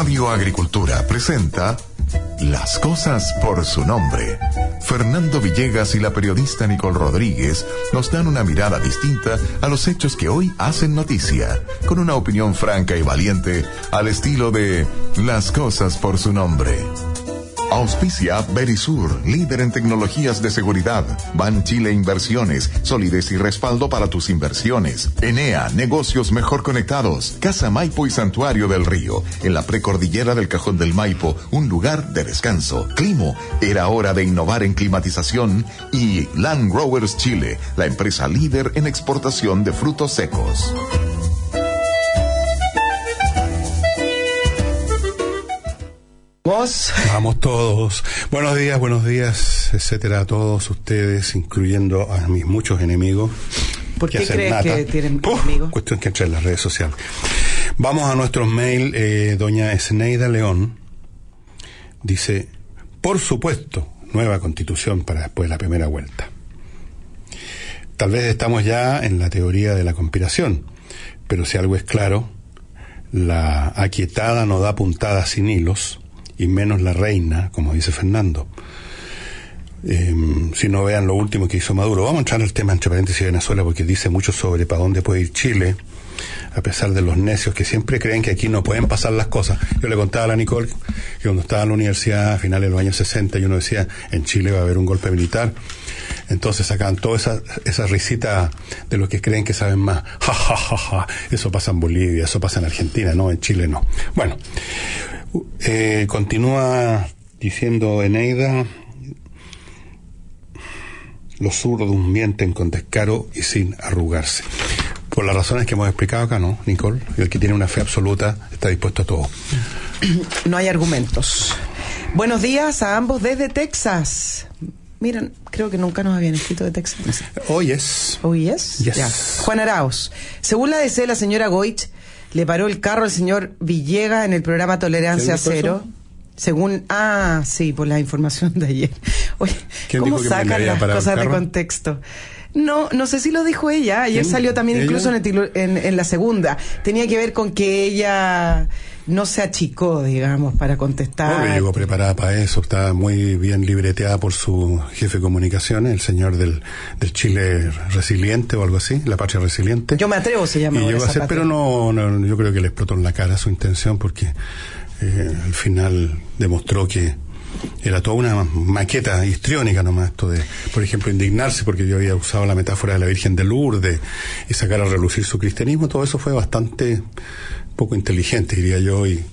Radio Agricultura presenta Las cosas por su nombre. Fernando Villegas y la periodista Nicole Rodríguez nos dan una mirada distinta a los hechos que hoy hacen noticia, con una opinión franca y valiente al estilo de Las cosas por su nombre. Auspicia Berisur, líder en tecnologías de seguridad. Ban Chile Inversiones, solidez y respaldo para tus inversiones. Enea, negocios mejor conectados. Casa Maipo y Santuario del Río, en la precordillera del Cajón del Maipo, un lugar de descanso. Climo, era hora de innovar en climatización. Y Land Growers Chile, la empresa líder en exportación de frutos secos. Vamos todos. Buenos días, buenos días, etcétera, a todos ustedes, incluyendo a mis muchos enemigos. ¿Por qué crees que tienen enemigos? Cuestión que entre en las redes sociales. Vamos a nuestro mail, eh, doña Esneida León. Dice, por supuesto, nueva constitución para después de la primera vuelta. Tal vez estamos ya en la teoría de la conspiración, pero si algo es claro, la aquietada no da puntadas sin hilos y menos la reina, como dice Fernando. Em, si no vean lo último que hizo Maduro. Vamos a entrar en el tema entre paréntesis de Venezuela porque dice mucho sobre para dónde puede ir Chile, a pesar de los necios que siempre creen que aquí no pueden pasar las cosas. Yo le contaba a la Nicole que cuando estaba en la universidad a finales de los años 60 y uno decía en Chile va a haber un golpe militar. Entonces sacan toda esa, esa risita de los que creen que saben más. Ja, ja, ja, ja. Eso pasa en Bolivia, eso pasa en Argentina, no, en Chile no. Bueno, eh, continúa diciendo Eneida, los zurdos mienten con descaro y sin arrugarse. Por las razones que hemos explicado acá, ¿no, Nicole? El que tiene una fe absoluta está dispuesto a todo. No hay argumentos. Buenos días a ambos desde Texas. Miren, creo que nunca nos habían escrito de Texas. Hoy es. Hoy es. Juan Arauz. Según la DC, la señora Goich le paró el carro al señor Villegas en el programa Tolerancia Cero. Según, ah, sí, por la información de ayer. Oye, ¿cómo sacan las cosas de contexto? No, no sé si lo dijo ella. Ayer salió también incluso en, en, la segunda. Tenía que ver con que ella no se achicó, digamos, para contestar. No, llegó preparada para eso, estaba muy bien libreteada por su jefe de comunicaciones, el señor del, del Chile Resiliente o algo así, la patria resiliente. Yo me atrevo, se llama. Y llegó a ser, pero no, no, yo creo que le explotó en la cara su intención porque eh, al final demostró que era toda una maqueta histriónica nomás esto de, por ejemplo, indignarse porque yo había usado la metáfora de la Virgen de Lourdes y sacar a relucir su cristianismo, todo eso fue bastante poco inteligente, diría yo. Y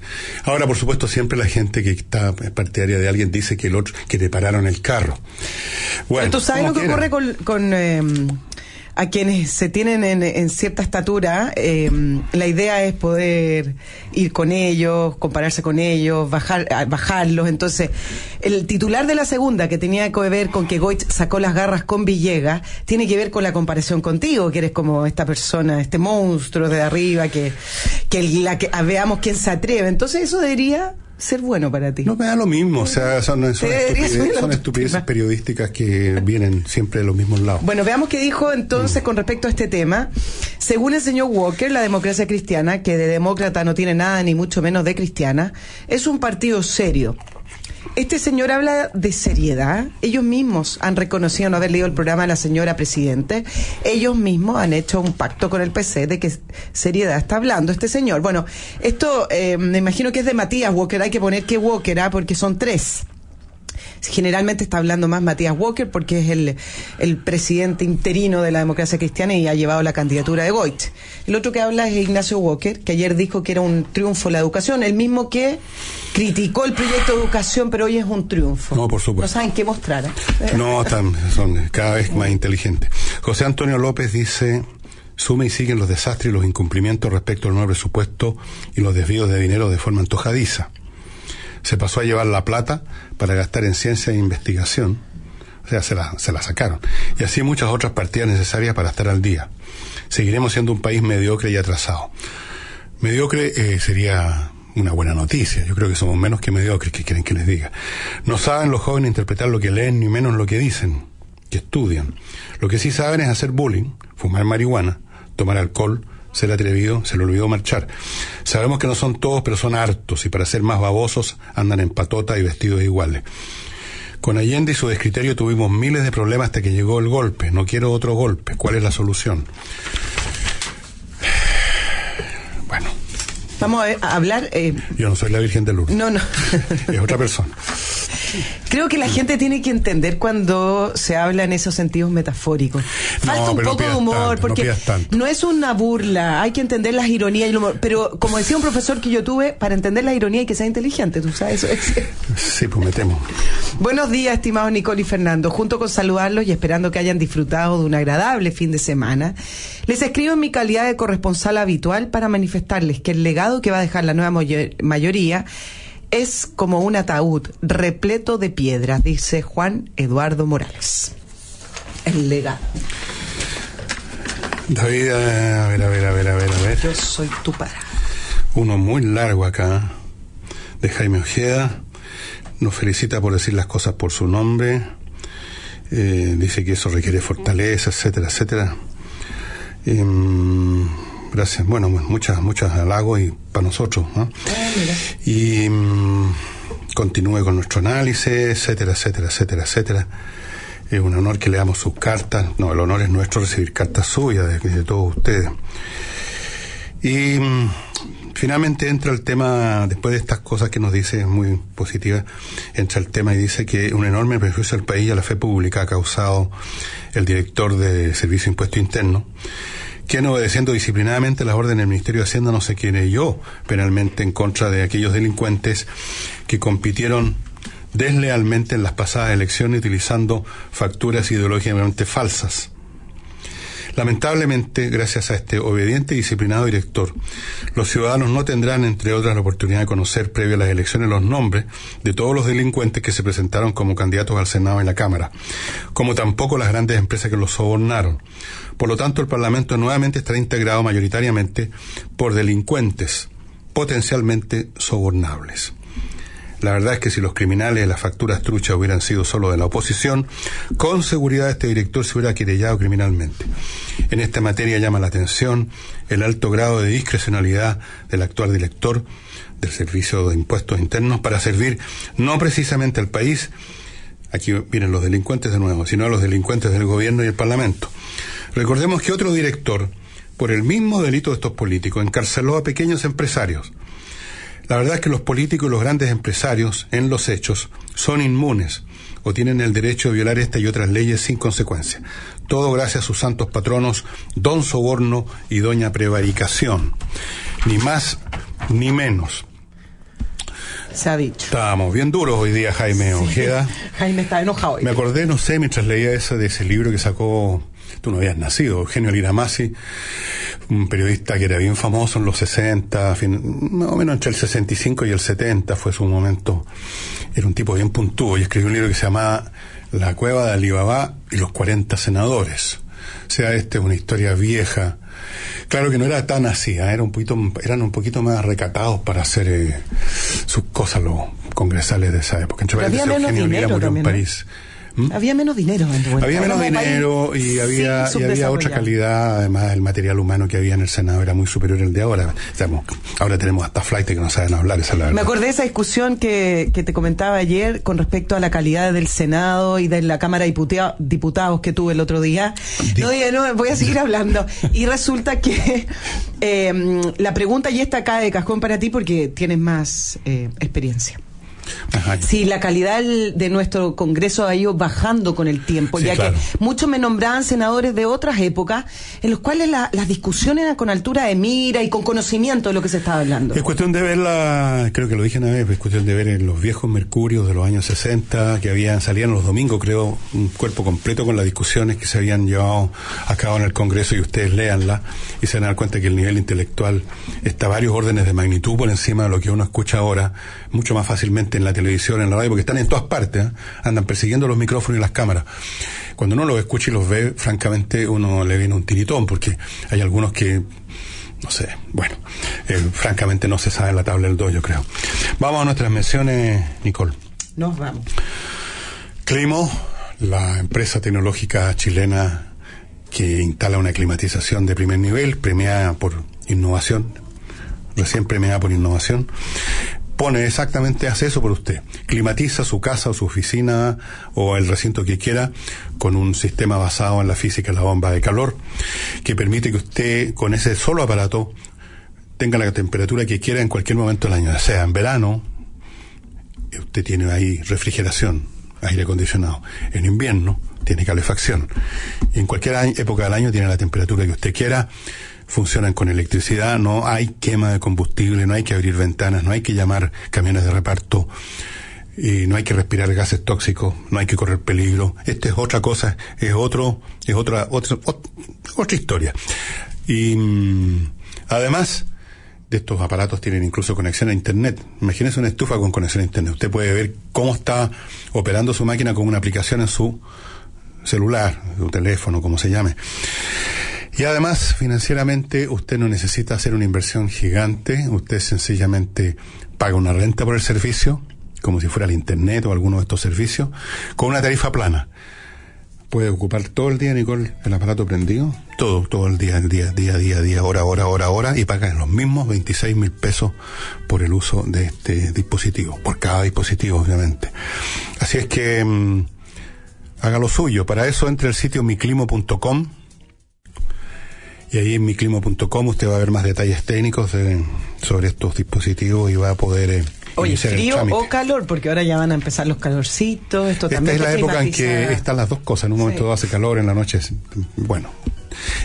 ahora, por supuesto, siempre la gente que está partidaria de alguien dice que el otro, que te pararon el carro. Bueno, ¿Tú sabes lo que ocurre con, con em, a quienes se tienen en, cierta estatura, eh, la idea es poder ir con ellos, compararse con ellos, bajar, bajarlos. Entonces, el titular de la segunda, que tenía que ver con que Goich sacó las garras con Villegas, tiene que ver con la comparación contigo, que eres como esta persona, este monstruo de arriba, que, que, la, que veamos quién se atreve. Entonces, eso debería ser bueno para ti. No me da lo mismo, o sea, son, estupideces, periodísticas que vienen siempre de los mismos lados. Bueno, veamos qué dijo entonces con respecto a este tema. Según el señor Walker, la democracia cristiana, que de demócrata no tiene nada ni mucho menos de cristiana, es un partido serio este señor habla de seriedad. Ellos mismos han reconocido no haber leído el programa de la señora Presidente. Ellos mismos han hecho un pacto con el PC de que seriedad está hablando este señor. Bueno, esto eh, me imagino que es de Matías Walker. Hay que poner que Walker, ¿ah? porque son tres. Generalmente está hablando más Matías Walker porque es el, el, presidente interino de la democracia cristiana y ha llevado la candidatura de Goit. El otro que habla es Ignacio Walker, que ayer dijo que era un triunfo la educación, el mismo que criticó el proyecto de educación, pero hoy es un triunfo. No, por supuesto. No saben qué mostrar. ¿eh? No, están, son cada vez más inteligentes. José Antonio López dice sume y siguen los desastres y los incumplimientos respecto al nuevo presupuesto y los desvíos de dinero de forma antojadiza se pasó a llevar la plata para gastar en ciencia e investigación. O sea, se la, se la sacaron. Y así muchas otras partidas necesarias para estar al día. Seguiremos siendo un país mediocre y atrasado. Mediocre eh, sería una buena noticia. Yo creo que somos menos que mediocres, que quieren que les diga. No saben los jóvenes interpretar lo que leen, ni menos lo que dicen, que estudian. Lo que sí saben es hacer bullying, fumar marihuana, tomar alcohol, ser atrevido, se le olvidó marchar. Sabemos que no son todos, pero son hartos y para ser más babosos andan en patota y vestidos iguales. Con Allende y su descriterio tuvimos miles de problemas hasta que llegó el golpe. No quiero otro golpe. ¿Cuál es la solución? Bueno. Vamos a hablar. Eh... Yo no soy la Virgen de Lourdes. No, no. es otra persona. Creo que la gente tiene que entender cuando se habla en esos sentidos metafóricos. Falta un poco de humor, porque no, es una burla, hay que entender las ironías y el humor. Pero como decía un profesor que yo tuve, para entender la ironía hay que ser inteligente, ¿tú sabes? Eso Sí, pues metemos. Buenos días, estimados Nicole y Fernando. Junto con saludarlos y esperando que hayan disfrutado de un agradable fin de semana, les escribo en mi calidad de corresponsal habitual para manifestarles que el legado que va a dejar la nueva mayoría es como un ataúd repleto de piedras, dice Juan Eduardo Morales. El legado. David, a ver, a ver, a ver, a ver, a ver. Yo soy tu para. Uno muy largo acá, de Jaime Ojeda. Nos felicita por decir las cosas por su nombre. Eh, dice que eso requiere fortaleza, etcétera, etcétera. Em, gracias. Bueno, muchas, muchas halagos y para nosotros. Ah, y mm, continúe con nuestro análisis, etcétera, etcétera, etcétera, etcétera. Es un honor que leamos sus cartas. No, el honor es nuestro recibir cartas suyas de, de todos ustedes. Y mm, finalmente entra el tema, después de estas cosas que nos dice, muy positiva, entra el tema y dice que un enorme perjuicio al país y a la fe pública ha causado el director de Servicio de Impuesto Interno quien obedeciendo disciplinadamente las órdenes del Ministerio de Hacienda no se quiere yo penalmente en contra de aquellos delincuentes que compitieron deslealmente en las pasadas elecciones utilizando facturas ideológicamente falsas. Lamentablemente, gracias a este obediente y disciplinado director, los ciudadanos no tendrán, entre otras, la oportunidad de conocer, previo a las elecciones, los nombres de todos los delincuentes que se presentaron como candidatos al Senado y la Cámara, como tampoco las grandes empresas que los sobornaron. Por lo tanto, el Parlamento nuevamente estará integrado mayoritariamente por delincuentes potencialmente sobornables. La verdad es que si los criminales de las facturas truchas hubieran sido solo de la oposición, con seguridad este director se hubiera querellado criminalmente. En esta materia llama la atención el alto grado de discrecionalidad del actual director del Servicio de Impuestos Internos para servir no precisamente al país, aquí vienen los delincuentes de nuevo, sino a los delincuentes del gobierno y el Parlamento. Recordemos que otro director, por el mismo delito de estos políticos, encarceló a pequeños empresarios la verdad es que los políticos y los grandes empresarios, en los hechos, son inmunes o tienen el derecho de violar esta y otras leyes sin consecuencia. Todo gracias a sus santos patronos, don Soborno y doña Prevaricación. Ni más ni menos. Se ha dicho. Estábamos bien duros hoy día, Jaime Ojeda. Jaime está enojado. Hoy Me acordé, no sé, mientras leía eso de ese libro que sacó, tú no habías nacido, Eugenio Liramasi, un periodista que era bien famoso en los 60, más o menos entre el 65 y el 70 fue su momento. Era un tipo bien puntúo y escribió un libro que se llamaba La cueva de Alibaba y los 40 senadores. O sea, esta es una historia vieja. Claro que no era tan así, ¿eh? era un poquito, eran un poquito más recatados para hacer eh, sus cosas los congresales de esa época. Entre había menos dinero murió en París. ¿Mm? Había menos dinero en Había menos dinero y había, y había otra calidad. Además, el material humano que había en el Senado era muy superior al de ahora. ahora tenemos hasta flight que no saben hablar, esa Me acordé de esa discusión que, que te comentaba ayer con respecto a la calidad del Senado y de la Cámara de Diputados que tuve el otro día. No, no, voy a seguir hablando. Y resulta que eh, la pregunta ya está acá de cajón para ti porque tienes más eh, experiencia. Sí, la calidad de nuestro Congreso ha ido bajando con el tiempo, ya que muchos me nombraban senadores de otras épocas en los cuales las discusiones eran con altura de mira y con conocimiento de lo que se estaba hablando. Es cuestión de ver la, creo que lo dije una vez, es cuestión de ver en los viejos mercurios de los años 60, que habían, salían los domingos, creo, un cuerpo completo con las discusiones que se habían llevado a cabo en el Congreso y ustedes léanla y se van a dar cuenta que el nivel intelectual está varios órdenes de magnitud por encima de lo que uno escucha ahora, mucho más fácilmente en la televisión, en la radio, porque están en todas partes, ¿eh? andan persiguiendo los micrófonos y las cámaras. Cuando uno los escucha y los ve, francamente, uno le viene un tiritón, porque hay algunos que no sé, bueno, eh, francamente no se sabe la tabla del 2, yo creo. Vamos a nuestras menciones, Nicole. Nos vamos. Climo, la empresa tecnológica chilena que instala una climatización de primer nivel, premiada por innovación, recién premiada por innovación, pone exactamente, hace eso por usted. Climatiza su casa o su oficina o el recinto que quiera con un sistema basado en la física, la bomba de calor, que permite que usted con ese solo aparato tenga la temperatura que quiera en cualquier momento del año, sea en verano, usted tiene ahí refrigeración, aire acondicionado. En invierno tiene calefacción. En cualquier época del año tiene la temperatura que usted quiera. Funcionan con electricidad, no hay quema de combustible, no hay que abrir ventanas, no hay que llamar camiones de reparto, y no hay que respirar gases tóxicos, no hay que correr peligro. Esta es otra cosa, es otro, es otra, otra, otra historia. Y mm, además, de estos aparatos tienen incluso conexión a Internet. Imagínese una estufa con conexión a Internet. Usted puede ver cómo está operando su máquina con una aplicación en su celular, su teléfono, como se llame. Y además, financieramente, usted no necesita hacer una inversión gigante, usted sencillamente paga una renta por el servicio, como si fuera el Internet o alguno de estos servicios, con una tarifa plana puede ocupar todo el día, Nicole, el aparato prendido, todo, todo el día, el día, día, día, día, hora, hora, hora, hora, y pagan los mismos 26 mil pesos por el uso de este dispositivo, por cada dispositivo, obviamente. Así es que mm, haga lo suyo. Para eso entre al sitio miclimo.com y ahí en miclimo.com usted va a ver más detalles técnicos sobre estos dispositivos y va a poder eh, Oye, frío o calor, porque ahora ya van a empezar los calorcitos. Esto Esta es la época en que están las dos cosas. En un momento hace calor, en la noche. Bueno,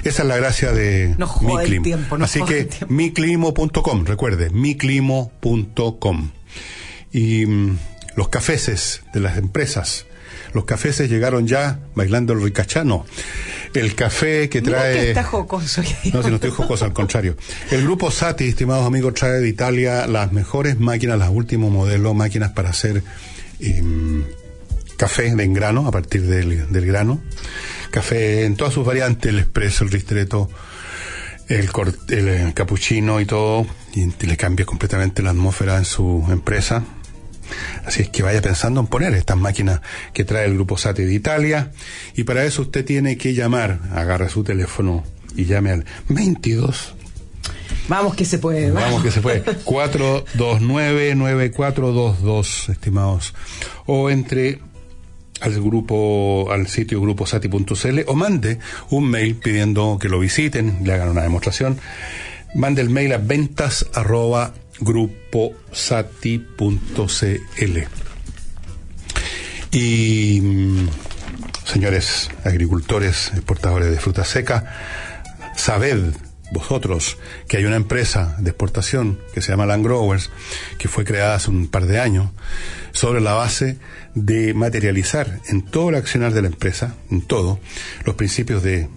esa es la gracia de mi clima. Así que miclimo.com, recuerde, miclimo.com. Y mm, los cafeses de las empresas. Los cafeses llegaron ya bailando el ricachano el café que trae... está jocoso. No, si no estoy jocoso, al contrario. El grupo Sati, estimados amigos, trae de Italia las mejores máquinas, las últimos modelos, máquinas para hacer em, café en grano, a partir del, grano. Café en todas sus variantes, el espresso, el ristretto, el, el, el cappuccino y todo, y le cambia completamente la atmósfera en su empresa Así es que vaya pensando en poner estas máquinas que trae el grupo SATE de Italia. Y para eso usted tiene que llamar, agarra su teléfono y llame al 22 Vamos que se puede. Vamos, que se puede. 429-9422, estimados. O entre al grupo, al sitio gruposati.cl o mande un mail pidiendo que lo visiten, le hagan una demostración. Mande el mail a ventas arroba gruposati.cl. Y, mm, señores agricultores, exportadores de fruta seca, sabed vosotros que hay una empresa de exportación que se llama Land Growers, que fue creada hace un par de años, sobre la base de materializar en todo el accionar de la empresa, en todo, los principios de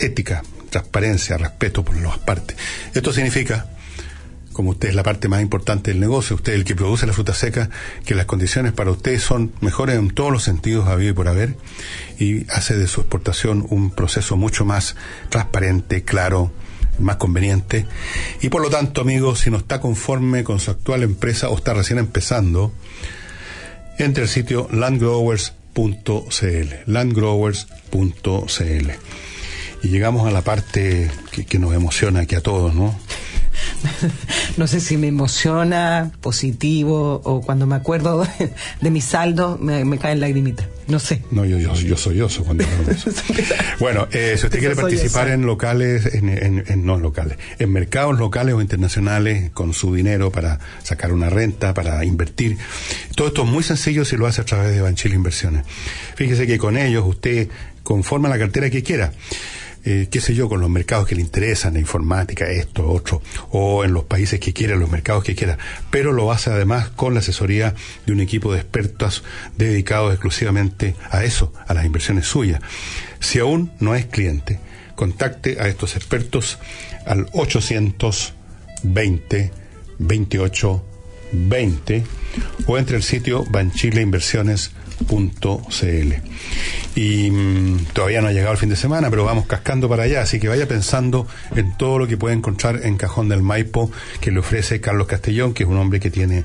ética, transparencia, respeto por las partes. Esto significa como usted es la parte más importante del negocio, usted es el que produce la fruta seca, que las condiciones para usted son mejores en todos los sentidos, habido y por haber, y hace de su exportación un proceso mucho más transparente, claro, más conveniente. Y por lo tanto, amigos, si no está conforme con su actual empresa o está recién empezando, entre el sitio landgrowers.cl, landgrowers.cl. Y llegamos a la parte que, que nos emociona aquí a todos, ¿no? no sé si me emociona, positivo, o cuando me acuerdo de, mi saldo, me, me caen lagrimitas. No sé. No, yo, yo, yo soy oso cuando eso. bueno, eh, si usted quiere participar en locales, en, en, no locales, en mercados locales o internacionales con su dinero para sacar una renta, para invertir, todo esto es muy sencillo si lo hace a través de Banchile Inversiones. Fíjese que con ellos usted conforma la cartera que quiera eh, qué sé yo, con los mercados que le interesan, la informática, esto, otro, o en los países que quiera, los mercados que quiera, pero lo hace además con la asesoría de un equipo de expertos dedicados exclusivamente a eso, a las inversiones suyas. Si aún no es cliente, contacte a estos expertos al 820 28 20 o entre el sitio banchileinversiones.cl y mm, todavía no ha llegado el fin de semana, pero vamos cascando para allá, así que vaya pensando en todo lo que puede encontrar en Cajón del Maipo que le ofrece Carlos Castellón, que es un hombre que tiene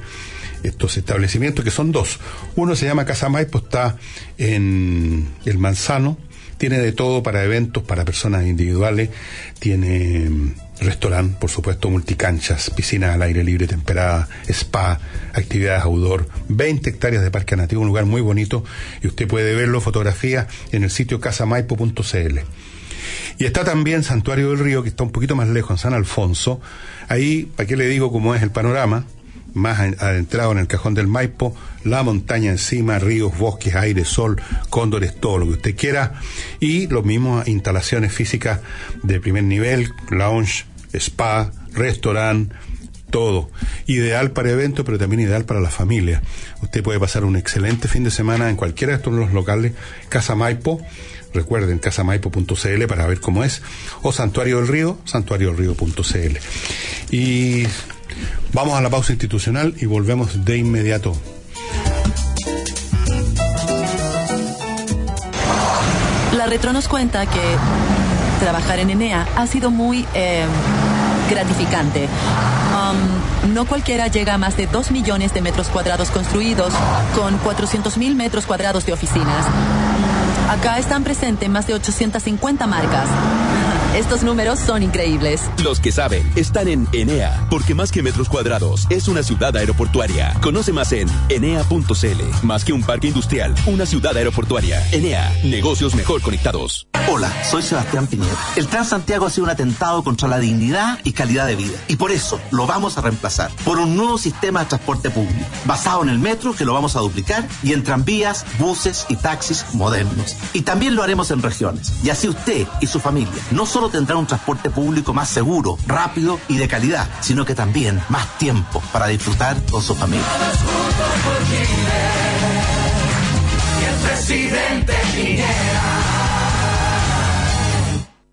estos establecimientos, que son dos. Uno se llama Casa Maipo, está en El Manzano, Tiene de todo para eventos, para personas individuales, tiene mm, restaurante, por supuesto, multicanchas, piscinas al aire libre, temperada, spa, actividades outdoor, 20 hectáreas de parque nativo, un lugar muy bonito y usted puede verlo, fotografías en el sitio casamaipo.cl. Y está también Santuario del Río, que está un poquito más lejos, en San Alfonso. Ahí, ¿para qué le digo cómo es el panorama? Más adentrado en el cajón del Maipo, la montaña encima, ríos, bosques, aire, sol, cóndores, todo lo que usted quiera. Y los mismos instalaciones físicas de primer nivel, lounge, spa, restaurante, todo. Ideal para eventos, pero también ideal para la familia. Usted puede pasar un excelente fin de semana en cualquiera de estos locales, Casa Maipo, recuerden casamaipo.cl para ver cómo es, o Santuario del Río, santuariodelrío.cl. Y vamos a la pausa institucional y volvemos de inmediato. La retro nos cuenta que trabajar en Enea ha sido muy eh, gratificante. Um, no cualquiera llega a más de 2 millones de metros cuadrados construidos con 400 mil metros cuadrados de oficinas. Acá están presentes más de 850 marcas. Estos números son increíbles. Los que saben están en Enea, porque más que metros cuadrados, es una ciudad aeroportuaria. Conoce más en enea.cl. Más que un parque industrial, una ciudad aeroportuaria. Enea, negocios mejor conectados. Hola, soy Sebastián Piñera. El Transantiago ha sido un atentado contra la dignidad y calidad de vida. Y por eso lo vamos a reemplazar por un nuevo sistema de transporte público, basado en el metro, que lo vamos a duplicar, y en tranvías, buses y taxis modernos. Y también lo haremos en regiones. Y así usted y su familia no solo tendrán un transporte público más seguro, rápido y de calidad, sino que también más tiempo para disfrutar con su familia.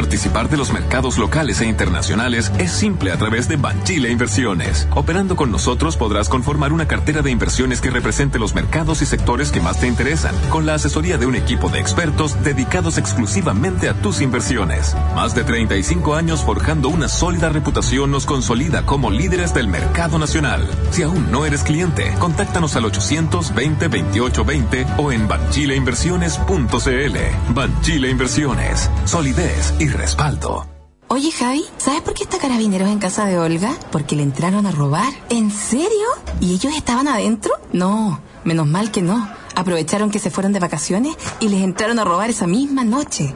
Participar de los mercados locales e internacionales es simple a través de Banchile Inversiones. Operando con nosotros podrás conformar una cartera de inversiones que represente los mercados y sectores que más te interesan, con la asesoría de un equipo de expertos dedicados exclusivamente a tus inversiones. Más de 35 años forjando una sólida reputación nos consolida como líderes del mercado nacional. Si aún no eres cliente, contáctanos al 820 2820 o en banchileinversiones.cl. Banchile Inversiones. Solidez y respaldo. Oye, Javi, ¿sabes por qué está Carabineros en casa de Olga? Porque le entraron a robar. ¿En serio? ¿Y ellos estaban adentro? No, menos mal que no. Aprovecharon que se fueron de vacaciones y les entraron a robar esa misma noche.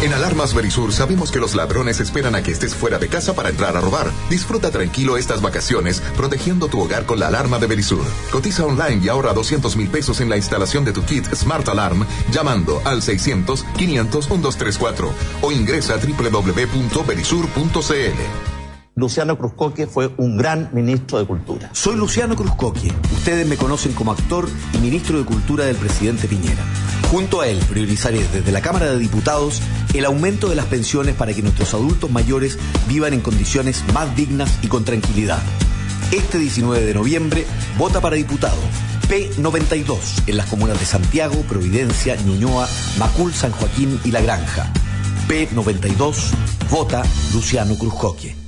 En Alarmas Verisur sabemos que los ladrones esperan a que estés fuera de casa para entrar a robar. Disfruta tranquilo estas vacaciones protegiendo tu hogar con la alarma de Verisur. Cotiza online y ahorra 200 mil pesos en la instalación de tu kit Smart Alarm llamando al 600 500 1234 o ingresa a www.verisur.cl. Luciano Cruzcoque fue un gran ministro de Cultura. Soy Luciano Cruzcoque. Ustedes me conocen como actor y ministro de Cultura del presidente Piñera. Junto a él, priorizaré desde la Cámara de Diputados el aumento de las pensiones para que nuestros adultos mayores vivan en condiciones más dignas y con tranquilidad. Este 19 de noviembre, vota para diputado. P92 en las comunas de Santiago, Providencia, Ñuñoa, Macul, San Joaquín y La Granja. P92, vota Luciano Cruzcoque.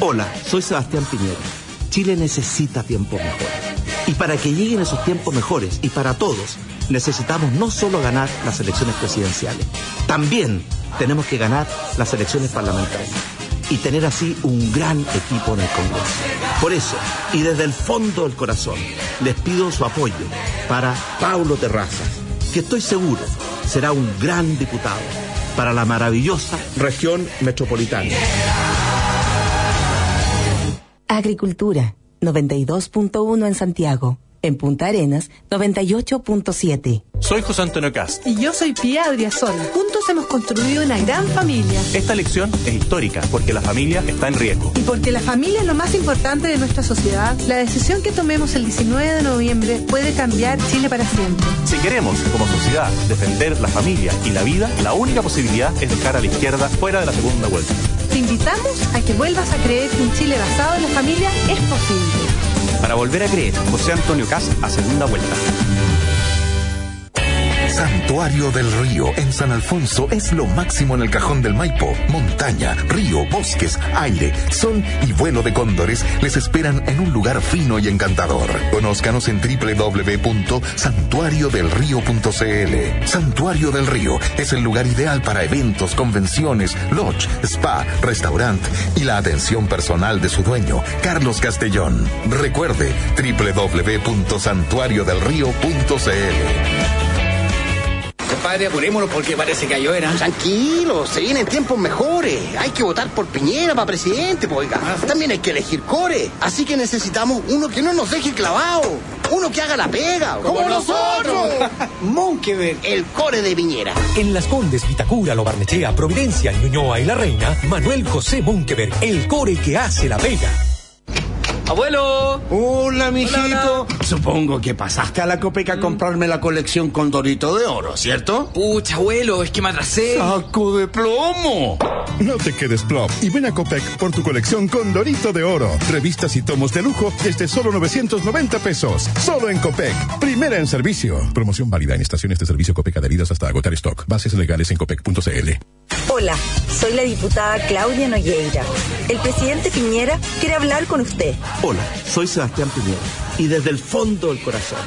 Hola, soy Sebastián Piñera. Chile necesita tiempos mejores. Y para que lleguen esos tiempos mejores y para todos, necesitamos no solo ganar las elecciones presidenciales, también tenemos que ganar las elecciones parlamentarias y tener así un gran equipo en el Congreso. Por eso, y desde el fondo del corazón, les pido su apoyo para Paulo Terrazas, que estoy seguro será un gran diputado para la maravillosa región metropolitana. Agricultura, 92.1 en Santiago. En Punta Arenas, 98.7. Soy José Antonio Cast. Y yo soy Pía Adriasola. Juntos hemos construido una gran familia. Esta elección es histórica porque la familia está en riesgo. Y porque la familia es lo más importante de nuestra sociedad, la decisión que tomemos el 19 de noviembre puede cambiar Chile para siempre. Si queremos, como sociedad, defender la familia y la vida, la única posibilidad es dejar a la izquierda fuera de la segunda vuelta. Te invitamos a que vuelvas a creer que un Chile basado en la familia es posible. Para volver a creer, José Antonio Cast a segunda vuelta. Santuario del Río en San Alfonso es lo máximo en el cajón del Maipo. Montaña, río, bosques, aire, sol y vuelo de cóndores les esperan en un lugar fino y encantador. Conózcanos en www.santuariodelrío.cl. Santuario del Río es el lugar ideal para eventos, convenciones, lodge, spa, restaurant y la atención personal de su dueño, Carlos Castellón. Recuerde www.santuariodelrío.cl. Compadre, apurémonos porque parece que hay era. Tranquilo, se vienen tiempos mejores. Hay que votar por Piñera para presidente, pues, oiga. También hay que elegir core. Así que necesitamos uno que no nos deje clavado. Uno que haga la pega. ¡Como nosotros! Monkeberg, el core de Piñera. En Las Condes, Vitacura, Lo Barnechea, Providencia, Ñuñoa y La Reina, Manuel José Monkeberg, el core que hace la pega. Abuelo. Hola, mijito. Hola. Supongo que pasaste a la Copeca a comprarme la colección con Dorito de Oro, ¿cierto? Pucha, abuelo, es que me atrasé. ¡Saco de plomo! No te quedes plop y ven a Copec por tu colección con Dorito de Oro. Revistas y tomos de lujo desde solo 990 pesos. Solo en Copec. Primera en servicio. Promoción válida en estaciones de servicio Copec adheridas hasta agotar stock. Bases legales en copec.cl. Hola, soy la diputada Claudia Nogueira. El presidente Piñera quiere hablar con usted. Hola, soy Sebastián Piñera y desde el fondo del corazón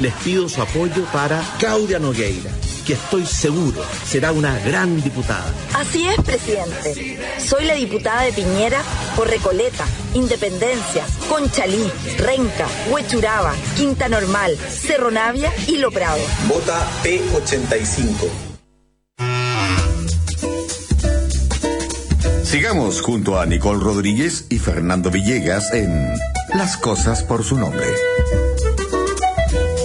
les pido su apoyo para Claudia Nogueira, que estoy seguro será una gran diputada. Así es, presidente. Soy la diputada de Piñera por Recoleta, Independencia, Conchalí, Renca, Huechuraba, Quinta Normal, Cerro Navia y Lo Prado. Vota P85. Sigamos junto a Nicole Rodríguez y Fernando Villegas en Las cosas por su nombre.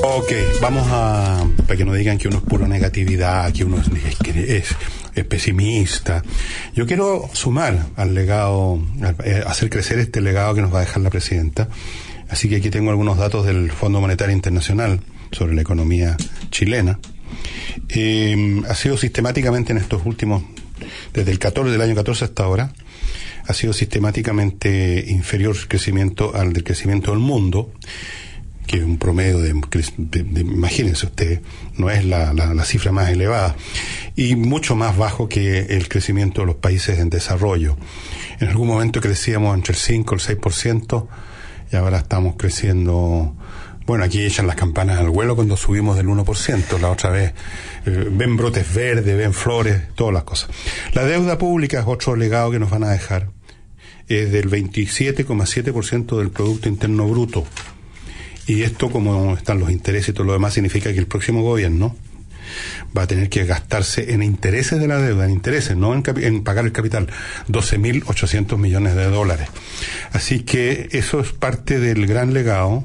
Ok, vamos a. para que no digan que uno es pura negatividad, que uno es, es, es pesimista. Yo quiero sumar al legado, a, hacer crecer este legado que nos va a dejar la presidenta. Así que aquí tengo algunos datos del Fondo Monetario Internacional sobre la economía chilena. Eh, ha sido sistemáticamente en estos últimos desde el 14 del año 14 hasta ahora ha sido sistemáticamente inferior el crecimiento al del crecimiento del mundo que es un promedio de, imagínense usted no es la, la, la, cifra más elevada y mucho más bajo que el crecimiento de los países en desarrollo. En algún momento crecíamos entre el 5 y el 6% y ahora estamos creciendo bueno, aquí echan las campanas al vuelo cuando subimos del 1%, la otra vez eh, ven brotes verdes, ven flores, todas las cosas. La deuda pública es otro legado que nos van a dejar, es del 27,7% del Producto Interno Bruto. Y esto, como están los intereses y todo lo demás, significa que el próximo gobierno va a tener que gastarse en intereses de la deuda, en intereses, no en, pagar el capital, 12.800 millones de dólares. Así que eso es parte del gran legado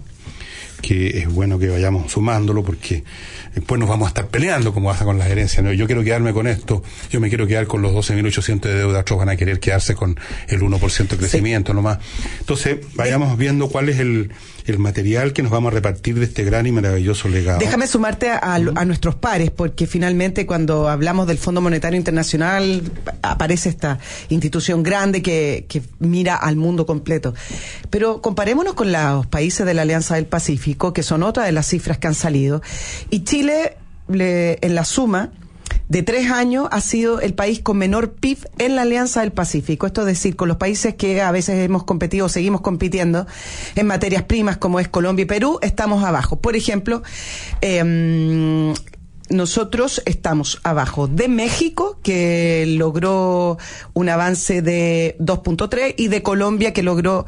que es bueno que vayamos sumándolo porque después nos vamos a estar peleando como pasa con las herencias. ¿no? Yo quiero quedarme con esto, yo me quiero quedar con los 12.800 de deuda, otros van a querer quedarse con el 1% de crecimiento sí. nomás. Entonces, vayamos viendo cuál es el, el material que nos vamos a repartir de este gran y maravilloso legado. Déjame sumarte a, a, a, nuestros pares, porque finalmente cuando hablamos del Fondo Monetario Internacional aparece esta institución grande que, que mira al mundo completo. Pero comparémonos con los países de la Alianza del Pacífico, que son otra de las cifras que han salido, y Chile le, en la suma de tres años ha sido el país con menor PIB en la Alianza del Pacífico. Esto es decir, con los países que a veces hemos competido, seguimos compitiendo en materias primas como es Colombia y Perú, estamos abajo. Por ejemplo, eh, nosotros estamos abajo de México, que logró un avance de 2.3, y de Colombia, que logró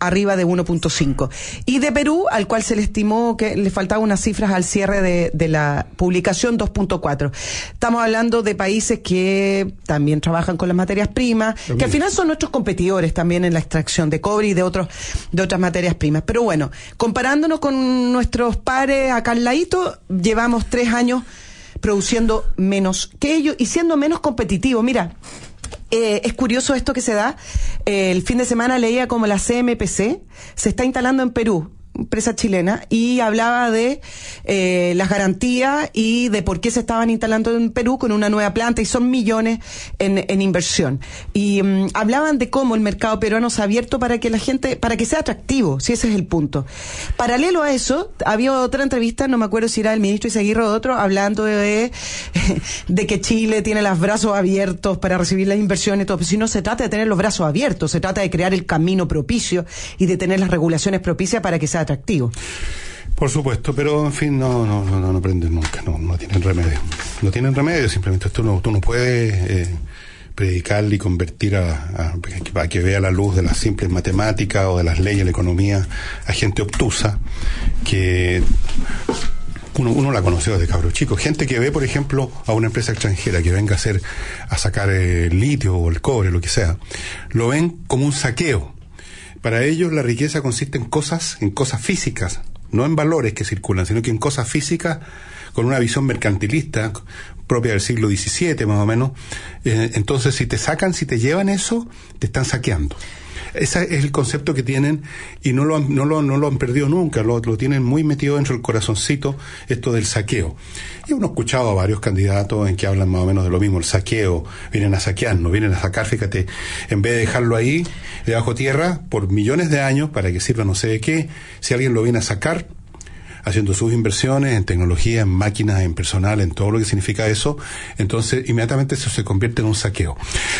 arriba de 1.5. Y de Perú, al cual se le estimó que le faltaban unas cifras al cierre de, de la publicación 2.4. Estamos hablando de países que también trabajan con las materias primas, que al final son nuestros competidores también en la extracción de cobre y de otros de otras materias primas. Pero bueno, comparándonos con nuestros pares acá al ladito, llevamos tres años produciendo menos que ellos y siendo menos competitivos. Mira, eh, es curioso esto que se da. Eh, el fin de semana leía como la CMPC se está instalando en Perú empresa chilena y hablaba de eh, las garantías y de por qué se estaban instalando en Perú con una nueva planta y son millones en, inversión. Y mm, hablaban de cómo el mercado peruano se ha abierto para que la gente, para que sea atractivo, si ese es el punto. Paralelo a eso, había otra entrevista, no me acuerdo si era el ministro Isaguirre o otro, hablando de, de que Chile tiene los brazos abiertos para recibir las inversiones todo. Si no se trata de tener los brazos abiertos, se trata de crear el camino propicio y de tener las regulaciones propicias para que sea atractivo. Por supuesto, pero en fin, no, no, no, no aprenden nunca, no, no tienen remedio. No tienen remedio, simplemente esto no, tú no puedes eh, predicarle y convertir a, a, que vea la luz de las simples matemáticas o de las leyes de la economía a gente obtusa que uno, uno la conoce desde cabro chico. Gente que ve, por ejemplo, a una empresa extranjera que venga a hacer, a sacar el litio o el cobre, lo que sea, lo ven como un saqueo. Para ellos la riqueza consiste en cosas, en cosas físicas, no en valores que circulan, sino que en cosas físicas con una visión mercantilista propia del siglo XVII más o menos. Eh, entonces, si te sacan, si te llevan eso, te están saqueando. Ese es el concepto que tienen y no lo han, no lo, no lo han perdido nunca, lo, lo, tienen muy metido dentro del corazoncito, esto del saqueo. Y uno ha escuchado a varios candidatos en que hablan más o menos de lo mismo, el saqueo, vienen a saquearnos, vienen a sacar, fíjate, en vez de dejarlo ahí, debajo tierra, por millones de años, para que sirva no sé de qué, si alguien lo viene a sacar, haciendo sus inversiones en tecnología, en máquinas, en personal, en todo lo que significa eso, entonces inmediatamente eso se convierte en un saqueo.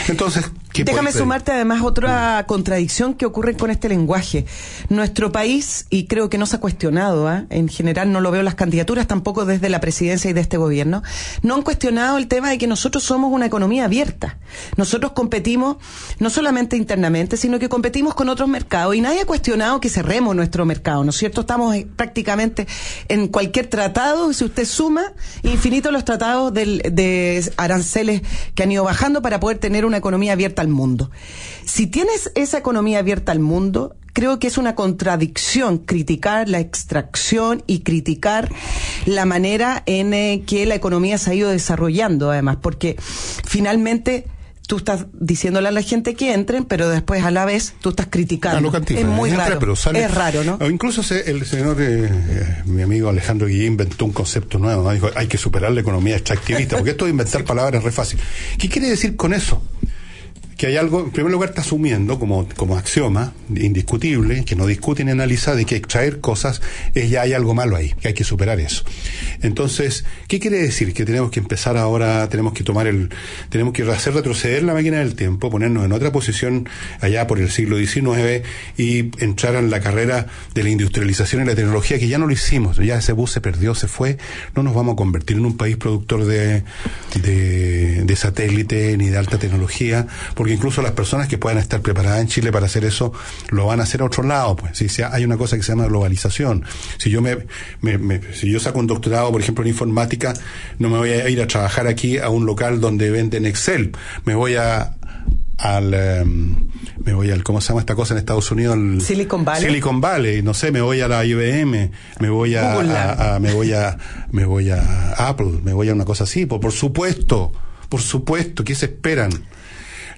Entonces, Déjame sumarte además otra contradicción que ocurre con este lenguaje. Nuestro país, y creo que no se ha cuestionado, ¿eh? en general no lo veo las candidaturas tampoco desde la presidencia y de este gobierno, no han cuestionado el tema de que nosotros somos una economía abierta. Nosotros competimos no solamente internamente, sino que competimos con otros mercados y nadie ha cuestionado que cerremos nuestro mercado, ¿no es cierto? Estamos prácticamente en cualquier tratado, si usted suma, infinito los tratados del, de aranceles que han ido bajando para poder tener una economía abierta al mundo. Si tienes esa economía abierta al mundo, creo que es una contradicción criticar la extracción y criticar la manera en eh, que la economía se ha ido desarrollando, además, porque finalmente tú estás diciéndole a la gente que entren, pero después a la vez tú estás criticando. Ah, es muy entra, raro. Pero sale, es raro, ¿no? O incluso se, el señor, eh, eh, mi amigo Alejandro Guillén inventó un concepto nuevo, ¿no? dijo, hay que superar la economía extractivista, porque esto de inventar palabras es re fácil. ¿Qué quiere decir con eso? Que hay algo, en primer lugar está asumiendo como, como axioma indiscutible, que no discute ni analiza, de que extraer cosas es ya hay algo malo ahí, que hay que superar eso. Entonces, ¿qué quiere decir? Que tenemos que empezar ahora, tenemos que tomar el, tenemos que hacer retroceder la máquina del tiempo, ponernos en otra posición allá por el siglo XIX y entrar en la carrera de la industrialización y la tecnología, que ya no lo hicimos, ya ese bus se perdió, se fue, no nos vamos a convertir en un país productor de, de, de satélite ni de alta tecnología, porque incluso las personas que puedan estar preparadas en Chile para hacer eso lo van a hacer a otro lado, pues. Si hay una cosa que se llama globalización. Si yo me, me, me, si yo saco un doctorado, por ejemplo, en informática, no me voy a ir a trabajar aquí a un local donde venden Excel. Me voy a al um, me voy al cómo se llama esta cosa en Estados Unidos el Silicon Valley Silicon Valley no sé me voy a la IBM me voy a, a, a me voy a me voy a Apple me voy a una cosa así por, por supuesto por supuesto ¿qué se esperan?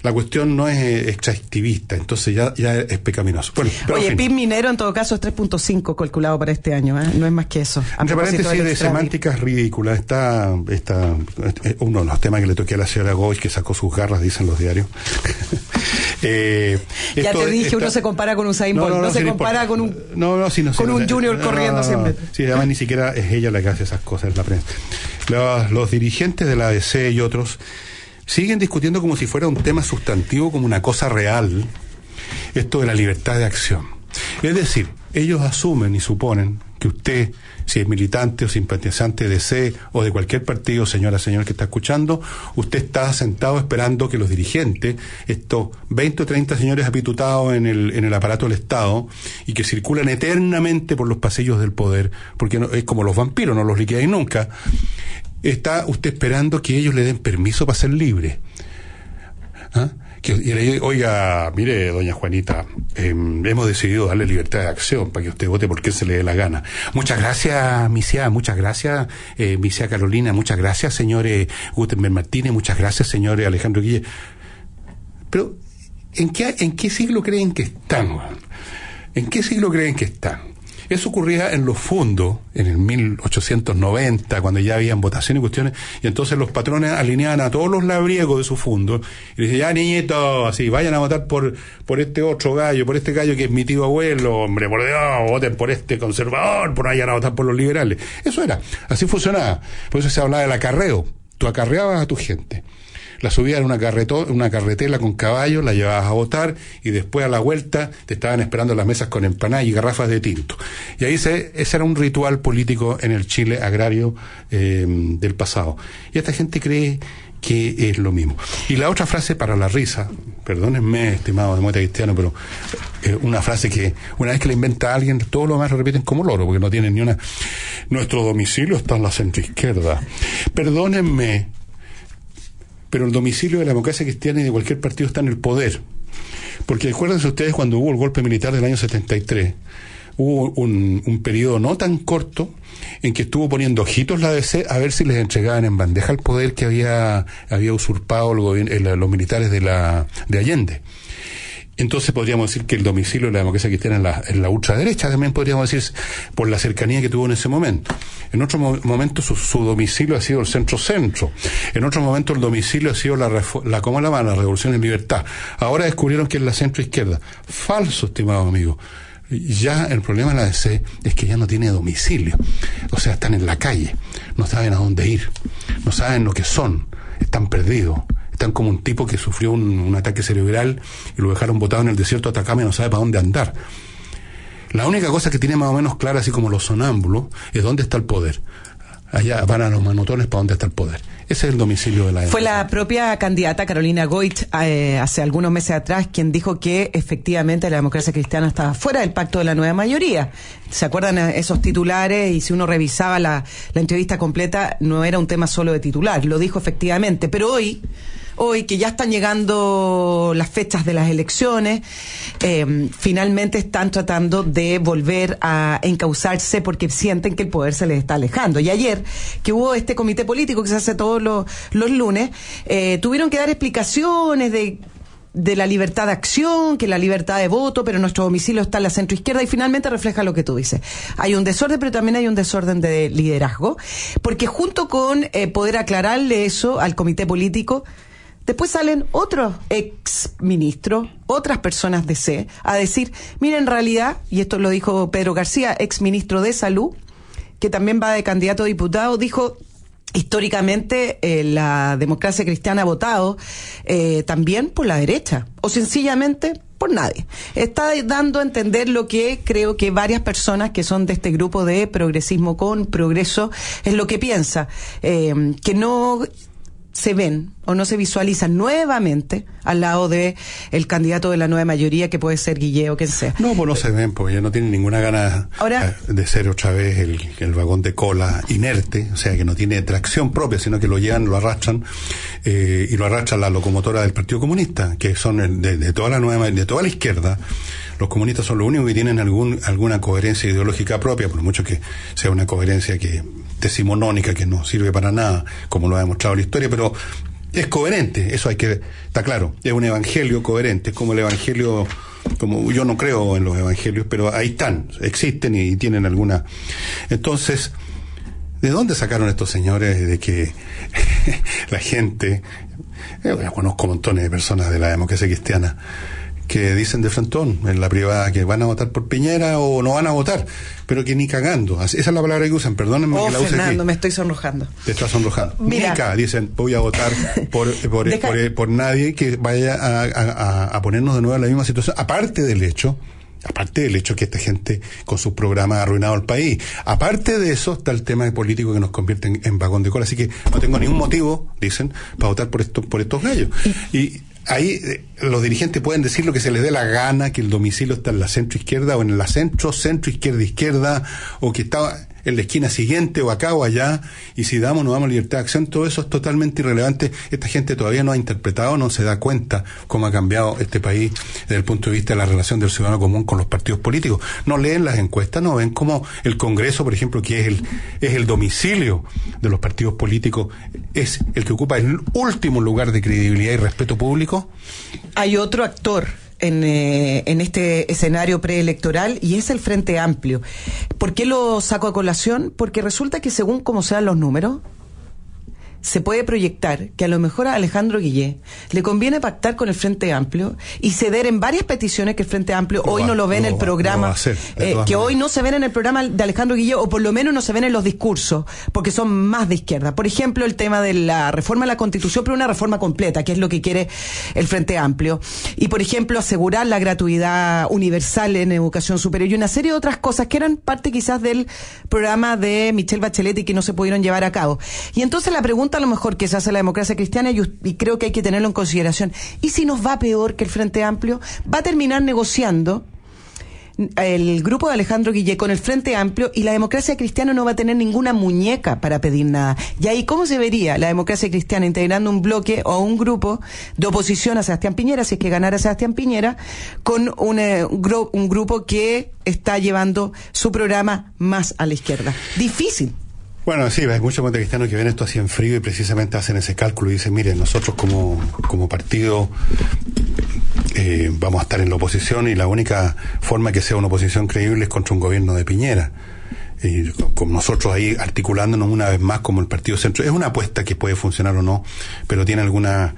La cuestión no es extractivista, entonces ya, ya es pecaminoso. Bueno, Oye, en. PIB minero en todo caso es 3.5 calculado para este año, ¿eh? no es más que eso. Entre paréntesis de semánticas ridículas, está, está uno de los temas que le toqué a la señora Goy, que sacó sus garras, dicen los diarios. eh, ya te dije, está... uno se compara con un Bolt, no, no, no, no, se compara con un, no, no, sí, con un junior corriendo siempre. Sí, además ni siquiera es ella la que hace esas cosas, la prensa. Los, los dirigentes de la ADC y otros siguen discutiendo como si fuera un tema sustantivo, como una cosa real, esto de la libertad de acción. Es decir, ellos asumen y suponen que usted, si es militante o simpatizante de C o de cualquier partido, señora, señor que está escuchando, usted está sentado esperando que los dirigentes, estos 20 o 30 señores apitutados en el, en el aparato del Estado y que circulan eternamente por los pasillos del poder, porque no- es como los vampiros, no los liquidáis nunca, está usted esperando que ellos le den permiso para ser libre. ¿Ah? Que, le oiga, mire, doña Juanita, eh, hemos decidido darle libertad de acción para que usted vote por quien se le dé la gana. Muchas gracias, misia, muchas gracias, eh, Carolina, muchas gracias, señores Gutenberg Martínez, muchas gracias, señores Alejandro Guille. Pero, ¿en qué, ¿en qué siglo creen que están? ¿En qué siglo creen que están? Eso ocurría en los fondos, en el 1890, cuando ya habían votaciones y cuestiones, y entonces los patrones alineaban a todos los labriegos de su fondo, y decían, ya niñitos, así, vayan a votar por, por este otro gallo, por este gallo que es mi tío abuelo, hombre, por Dios, voten por este conservador, por vayan a votar por los liberales. Eso era, así funcionaba. Por eso se hablaba del acarreo. Tú acarreabas a tu gente la subías en una, una carretela con caballos, la llevabas a votar y después a la vuelta te estaban esperando las mesas con empanadas y garrafas de tinto. Y ahí se, ese era un ritual político en el Chile agrario eh, del pasado. Y esta gente cree que es lo mismo. Y la otra frase para la risa, perdónenme, estimado demócrata cristiano, pero eh, una frase que una vez que la inventa alguien, todos los demás lo repiten como loro, porque no tienen ni una... Nuestro domicilio está en la centroizquierda. Perdónenme, pero el domicilio de la democracia cristiana y de cualquier partido está en el poder. Porque acuérdense ustedes cuando hubo el golpe militar del año 73, hubo un, un periodo no tan corto en que estuvo poniendo ojitos la DC a ver si les entregaban en bandeja el poder que había, había usurpado el- los militares de, la, de Allende. Entonces podríamos decir que el domicilio de la democracia cristiana en la, en la ultraderecha, también podríamos decir por la cercanía que tuvo en ese momento. En otro mo- momento su, domicilio ha sido el centro-centro. En otro momento el domicilio ha sido la, la ¿cómo la llaman? La revolución en libertad. Ahora descubrieron que es la centro-izquierda. Falso, estimado amigo. Ya el problema de la DC es que ya no tiene domicilio. O sea, están en la calle. No saben a dónde ir. No saben lo que son. Están perdidos. Están como un tipo que sufrió un, un ataque cerebral y lo dejaron botado en el desierto de Atacama y no sabe para dónde andar. La única cosa que tiene más o menos clara, así como los sonámbulos, es dónde está el poder. Allá van a los manotones para dónde está el poder. Ese es el domicilio de la Fue la propia candidata Carolina Goit eh, hace algunos meses atrás quien dijo que efectivamente la democracia cristiana estaba fuera del pacto de la nueva mayoría. ¿Se acuerdan eh, esos titulares? Y si uno revisaba la, la entrevista completa, no era un tema solo de titular, lo dijo efectivamente. Pero hoy, hoy que ya están llegando las fechas de las elecciones, eh, finalmente están tratando de volver a encauzarse porque sienten que el poder se les está alejando. Y ayer, que hubo este comité político que se hace todos los, lunes, eh, tuvieron que dar explicaciones de de la libertad de acción, que la libertad de voto, pero nuestro domicilio está en la centroizquierda y finalmente refleja lo que tú dices. Hay un desorden, pero también hay un desorden de liderazgo, porque junto con eh, poder aclararle eso al comité político, Después salen otros ex ministros, otras personas de C, a decir, mira, en realidad, y esto lo dijo Pedro García, ex ministro de Salud, que también va de candidato a diputado, dijo, históricamente eh, la democracia cristiana ha votado eh, también por la derecha, o sencillamente por nadie. Está dando a entender lo que creo que varias personas que son de este grupo de progresismo con progreso es lo que piensa, eh, que no se ven o no se visualizan nuevamente al lado de el candidato de la nueva mayoría que puede ser Guilleo, quien sea. No, pues no se ven, porque ya no tienen ninguna gana Ahora- eh, de ser otra vez el, el vagón de cola inerte, o sea, que no tiene tracción propia, sino que lo llevan, lo arrastran, eh, y lo arrastra la locomotora del Partido Comunista, que son el- de, de toda la nueva, de toda la izquierda. Los comunistas son los únicos que tienen algún, alguna coherencia ideológica propia, por mucho que sea una coherencia que decimonónica, que no sirve para nada, como lo ha demostrado la historia, pero es coherente, eso hay que, está claro, es un evangelio coherente, es como el evangelio, como yo no creo en los evangelios, pero ahí están, existen y, tienen alguna. Entonces, ¿de dónde sacaron estos señores de que la gente, eh, bueno, conozco montones de personas de la democracia cristiana, que dicen de frontón en la privada que van a votar por Piñera o no van a votar, pero que ni cagando. Esa es la palabra que usan, perdónenme Oh, que la use Fernando, aquí. me estoy sonrojando. Te estás sonrojando. Mira. Dicen, voy a votar por, por, por- por nadie que vaya a, a- ponernos de nuevo en la misma situación. Aparte del hecho Aparte del hecho que esta gente con sus programas ha arruinado el país. Aparte de eso está el tema de político que nos convierte en, en vagón de cola. Así que no tengo ningún motivo, dicen, para votar por, esto, por estos gallos. Y ahí eh, los dirigentes pueden decir lo que se les dé la gana, que el domicilio está en la centro izquierda o en la centro, centro izquierda izquierda, o que está en la esquina siguiente o acá o allá, y si damos o no damos libertad de acción, todo eso es totalmente irrelevante. Esta gente todavía no ha interpretado, no se da cuenta cómo ha cambiado este país desde el punto de vista de la relación del ciudadano común con los partidos políticos. No leen las encuestas, no ven cómo el Congreso, por ejemplo, que es el, es el domicilio de los partidos políticos, es el que ocupa el último lugar de credibilidad y respeto público. Hay otro actor en, eh, en este escenario preelectoral y es el Frente Amplio. ¿Por qué lo saco a colación? Porque resulta que según como sean los números, se puede proyectar que a lo mejor a Alejandro Guillé le conviene pactar con el Frente Amplio y ceder en varias peticiones que el Frente Amplio Lo hoy va- no lo ve en el programa, hacer, eh, que hoy no se ven en el programa de Alejandro Guillé o por lo menos no se ven en los discursos, porque son más de izquierda. Por ejemplo, el tema de la reforma de la Constitución, pero una reforma completa, que es lo que quiere el Frente Amplio. Y, por ejemplo, asegurar la gratuidad universal en educación superior y una serie de otras cosas que eran parte quizás del programa de Michelle Bachelet y que no se pudieron llevar a cabo. Y entonces la pregunta a lo mejor que se hace la democracia cristiana, y, y creo que hay que tenerlo en consideración, ¿y si nos va peor que el Frente Amplio? Va a terminar negociando el grupo de Alejandro Guille con el Frente Amplio y la democracia cristiana no va a tener ninguna muñeca para pedir nada. Y ahí, ¿cómo se vería la democracia cristiana integrando un bloque o un grupo de oposición a Sebastián Piñera, si es que ganara Sebastián Piñera, con un, eh, un grupo que está llevando su programa más a la izquierda? Difícil. Bueno, sí, hay muchos montecristianos que ven esto así en frío y precisamente hacen ese cálculo y dicen, miren, nosotros como, como partido eh, vamos a estar en la oposición y la única forma que sea una oposición creíble es contra un gobierno de Piñera. Y con- nosotros ahí articulándonos una vez más como el Partido Centro. Es una apuesta que puede funcionar o no, pero tiene alguna,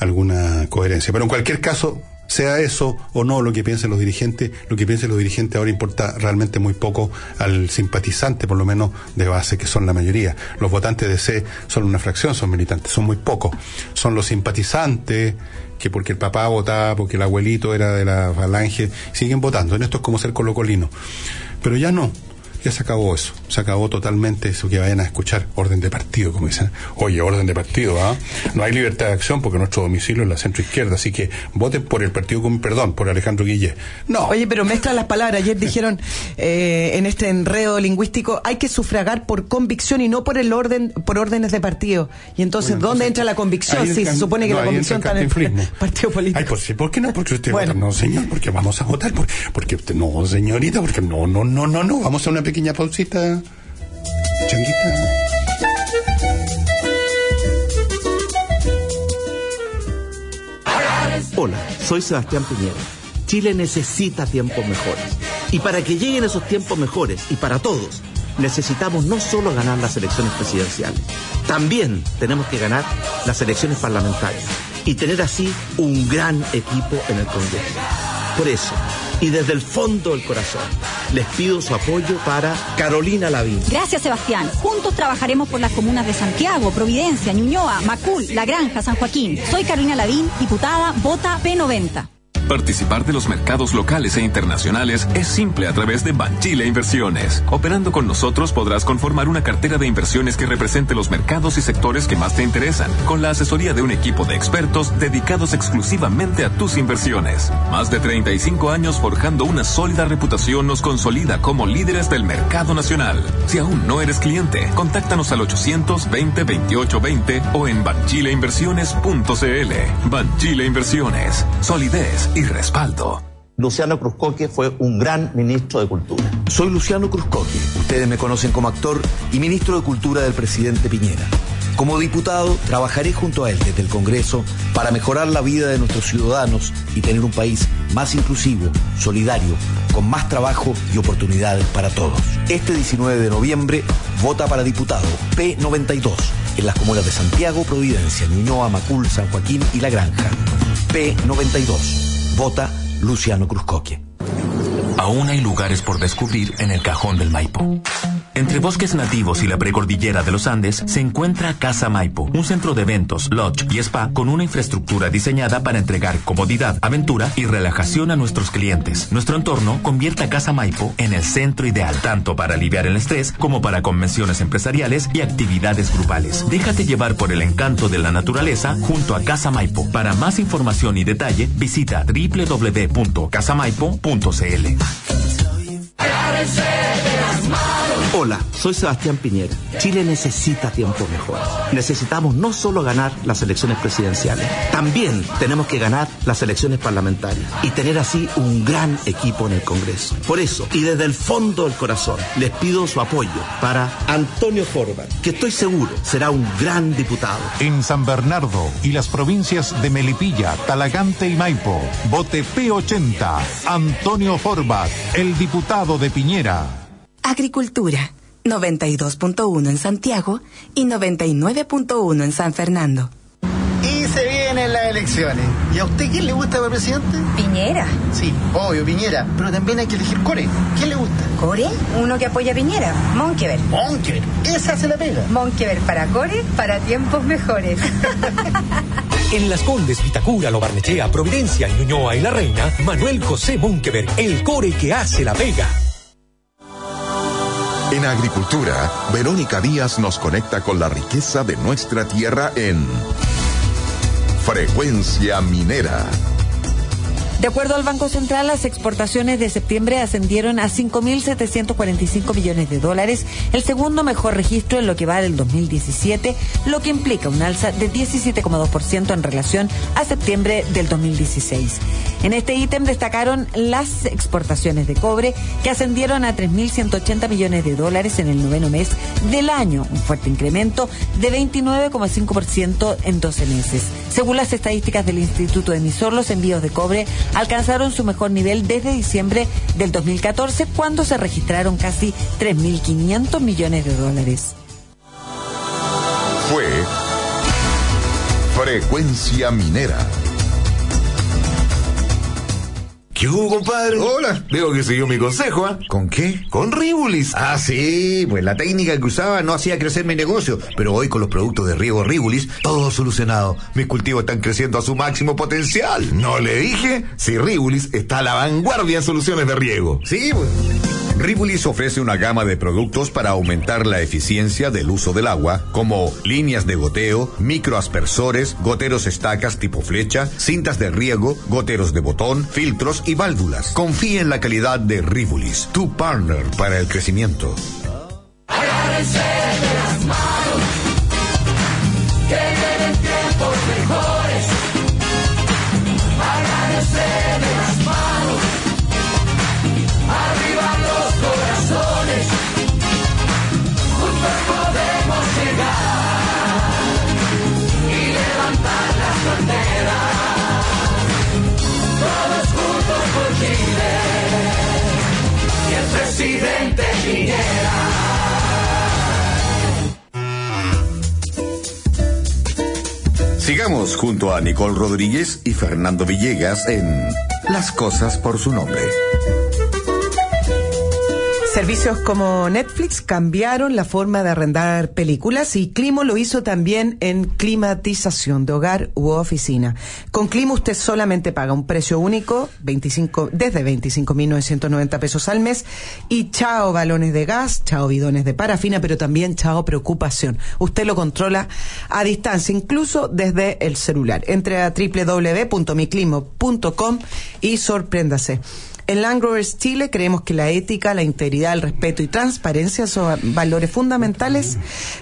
alguna coherencia. Pero en cualquier caso, sea eso o no lo que piensen los dirigentes, lo que piensen los dirigentes ahora importa realmente muy poco al simpatizante, por lo menos de base, que son la mayoría. Los votantes de C son una fracción, son militantes, son muy pocos. Son los simpatizantes que porque el papá votaba, porque el abuelito era de la falange, siguen votando. En esto es como ser colocolino. Pero ya no. Ya se acabó eso, se acabó totalmente eso que vayan a escuchar orden de partido, como dicen. Oye, orden de partido, ¿ah? No hay libertad de acción porque nuestro domicilio es la centro izquierda, así que voten por el partido con perdón, por Alejandro Guille. No. Oye, pero mezclan las palabras. Ayer dijeron eh, en este enredo lingüístico hay que sufragar por convicción y no por el orden, por órdenes de partido. Y entonces, ¿dónde entra la convicción? El se supone que no, la convicción está en el partido político. Ay, pues sí, ¿por qué no? Porque usted Bueno. vota. No, señor, porque vamos a votar. por- porque usted, no, señorita, porque no, no, no, no, no. Vamos a una pequeña pausita. Changuita. Hola, soy Sebastián Piñera. Chile necesita tiempos mejores. Y para que lleguen esos tiempos mejores, y para todos, necesitamos no solo ganar las elecciones presidenciales, también tenemos que ganar las elecciones parlamentarias y tener así un gran equipo en el Congreso. Por eso, y desde el fondo del corazón, les pido su apoyo para Carolina Lavín. Gracias, Sebastián. Juntos trabajaremos por las comunas de Santiago, Providencia, Ñuñoa, Macul, La Granja, San Joaquín. Soy Carolina Lavín, diputada, vota P90. Participar de los mercados locales e internacionales es simple a través de Banchile Inversiones. Operando con nosotros podrás conformar una cartera de inversiones que represente los mercados y sectores que más te interesan, con la asesoría de un equipo de expertos dedicados exclusivamente a tus inversiones. Más de 35 años forjando una sólida reputación nos consolida como líderes del mercado nacional. Si aún no eres cliente, contáctanos al 820 2820 o en banchileinversiones.cl. Banchile Inversiones, solidez y respaldo. Luciano Cruzcoque fue un gran ministro de Cultura. Soy Luciano Cruzcoque, ustedes me conocen como actor y ministro de Cultura del presidente Piñera. Como diputado, trabajaré junto a él desde el Congreso para mejorar la vida de nuestros ciudadanos y tener un país más inclusivo, solidario, con más trabajo y oportunidades para todos. Este 19 de noviembre, vota para diputado P92 en las comunas de Santiago, Providencia, Ñuñoa, Macul, San Joaquín y La Granja. P92. Vota Luciano Cruzcoque. Aún hay lugares por descubrir en el cajón del Maipo. Entre bosques nativos y la precordillera de los Andes se encuentra Casa Maipo, un centro de eventos, lodge y spa con una infraestructura diseñada para entregar comodidad, aventura y relajación a nuestros clientes. Nuestro entorno convierte a Casa Maipo en el centro ideal, tanto para aliviar el estrés como para convenciones empresariales y actividades grupales. Déjate llevar por el encanto de la naturaleza junto a Casa Maipo. Para más información y detalle, visita www.casamaipo.cl. Hola, soy Sebastián Piñera. Chile necesita tiempos mejores. Necesitamos no solo ganar las elecciones presidenciales, también tenemos que ganar las elecciones parlamentarias y tener así un gran equipo en el Congreso. Por eso, y desde el fondo del corazón, les pido su apoyo para Antonio Forman, que estoy seguro será un gran diputado. En San Bernardo y las provincias de Melipilla, Talagante y Maipo, vote P80, Antonio Forbat, el diputado de Piñera. Agricultura, 92.1 en Santiago y 99.1 en San Fernando. Y se vienen las elecciones. ¿Y a usted quién le gusta para presidente? Piñera. Sí, obvio, Piñera. Pero también hay que elegir Core. ¿Quién le gusta? ¿Core? Uno que apoya a Piñera. Monkever. Monkever. Esa se la pega. Monkever para Core, para tiempos mejores. En Las Condes, Vitacura, Lo Barnechea, Providencia, Ñuñoa y La Reina, Manuel José Monkeberg, el core que hace la pega. En agricultura, Verónica Díaz nos conecta con la riqueza de nuestra tierra en Frecuencia Minera. De acuerdo al Banco Central, las exportaciones de septiembre ascendieron a 5.745 millones de dólares, el segundo mejor registro en lo que va del 2017, lo que implica un alza de 17,2% en relación a septiembre del 2016. En este ítem destacaron las exportaciones de cobre, que ascendieron a 3.180 millones de dólares en el noveno mes del año, un fuerte incremento de 29,5% en 12 meses. Según las estadísticas del Instituto Emisor, los envíos de cobre alcanzaron su mejor nivel desde diciembre del 2014, cuando se registraron casi 3.500 millones de dólares. Fue Frecuencia Minera. ¿Qué hubo, compadre? Hola. Veo que siguió mi consejo, ¿ah? ¿Con qué? Con Ribulis. Ah, sí, pues la técnica que usaba no hacía crecer mi negocio, pero hoy con los productos de riego Ribulis, todo solucionado. Mis cultivos están creciendo a su máximo potencial. ¿No le dije? Si Ribulis está a la vanguardia en soluciones de riego. Sí, pues. Ribulis ofrece una gama de productos para aumentar la eficiencia del uso del agua, como líneas de goteo, microaspersores, goteros estacas tipo flecha, cintas de riego, goteros de botón, filtros y válvulas. Confíe en la calidad de Ribulis, tu partner para el crecimiento. Tiempos mejores. Presidente Piñera. Sigamos junto a Nicole Rodríguez y Fernando Villegas en Las cosas por su nombre. Servicios como Netflix cambiaron la forma de arrendar películas y Climo lo hizo también en climatización de hogar u oficina. Con Climo usted solamente paga un precio único 25, desde 25.990 pesos al mes y chao balones de gas, chao bidones de parafina, pero también chao preocupación. Usted lo controla a distancia, incluso desde el celular. Entre a www.miclimo.com y sorpréndase. En Land Growers Chile creemos que la ética, la integridad, el respeto y transparencia son valores fundamentales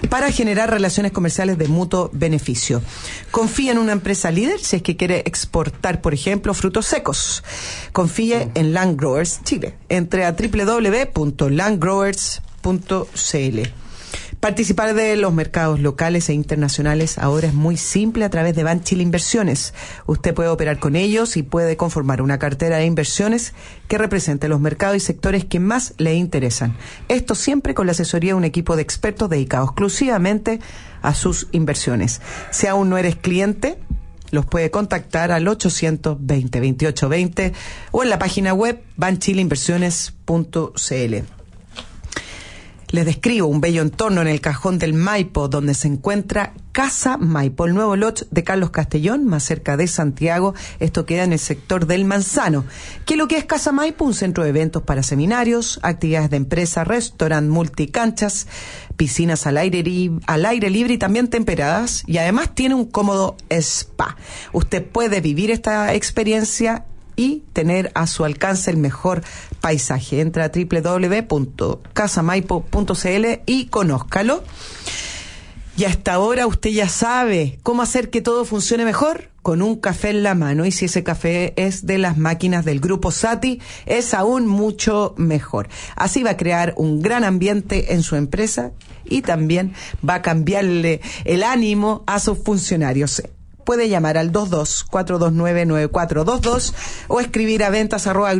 para generar relaciones comerciales de mutuo beneficio. Confía en una empresa líder si es que quiere exportar, por ejemplo, frutos secos. Confíe en Land Growers Chile. Entre a www.landgrowers.cl. Participar de los mercados locales e internacionales ahora es muy simple a través de Banchile Inversiones. Usted puede operar con ellos y puede conformar una cartera de inversiones que represente los mercados y sectores que más le interesan. Esto siempre con la asesoría de un equipo de expertos dedicado exclusivamente a sus inversiones. Si aún no eres cliente, los puede contactar al 820 2820 o en la página web banchileinversiones.cl. Les describo un bello entorno en el cajón del Maipo, donde se encuentra Casa Maipo, el nuevo lot de Carlos Castellón, más cerca de Santiago. Esto queda en el sector del Manzano. ¿Qué es lo que es Casa Maipo? Un centro de eventos para seminarios, actividades de empresa, restaurant, multicanchas, piscinas al aire, al aire libre y también temperadas. Y además tiene un cómodo spa. Usted puede vivir esta experiencia y tener a su alcance el mejor paisaje. Entra a www.casamaipo.cl y conózcalo. Y hasta ahora usted ya sabe cómo hacer que todo funcione mejor con un café en la mano. Y si ese café es de las máquinas del grupo Sati, es aún mucho mejor. Así va a crear un gran ambiente en su empresa y también va a cambiarle el ánimo a sus funcionarios. Puede llamar al 22-429-9422 o escribir a ventas arroba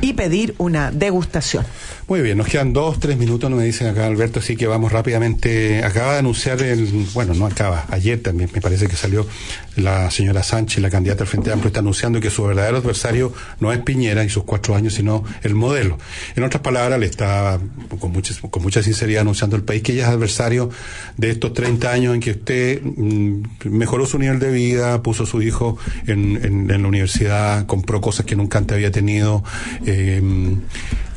y pedir una degustación. Muy bien, nos quedan dos, tres minutos, no me dicen acá Alberto, así que vamos rápidamente. Acaba de anunciar el, bueno, no acaba, ayer también me parece que salió la señora Sánchez, la candidata al Frente Amplio, está anunciando que su verdadero adversario no es Piñera y sus cuatro años, sino el modelo. En otras palabras, le está con mucha, con mucha sinceridad anunciando al país que ella es adversario de estos 30 años en que usted mm, mejoró su nivel de vida, puso a su hijo en, en- en la universidad, compró cosas que nunca antes había tenido. eh,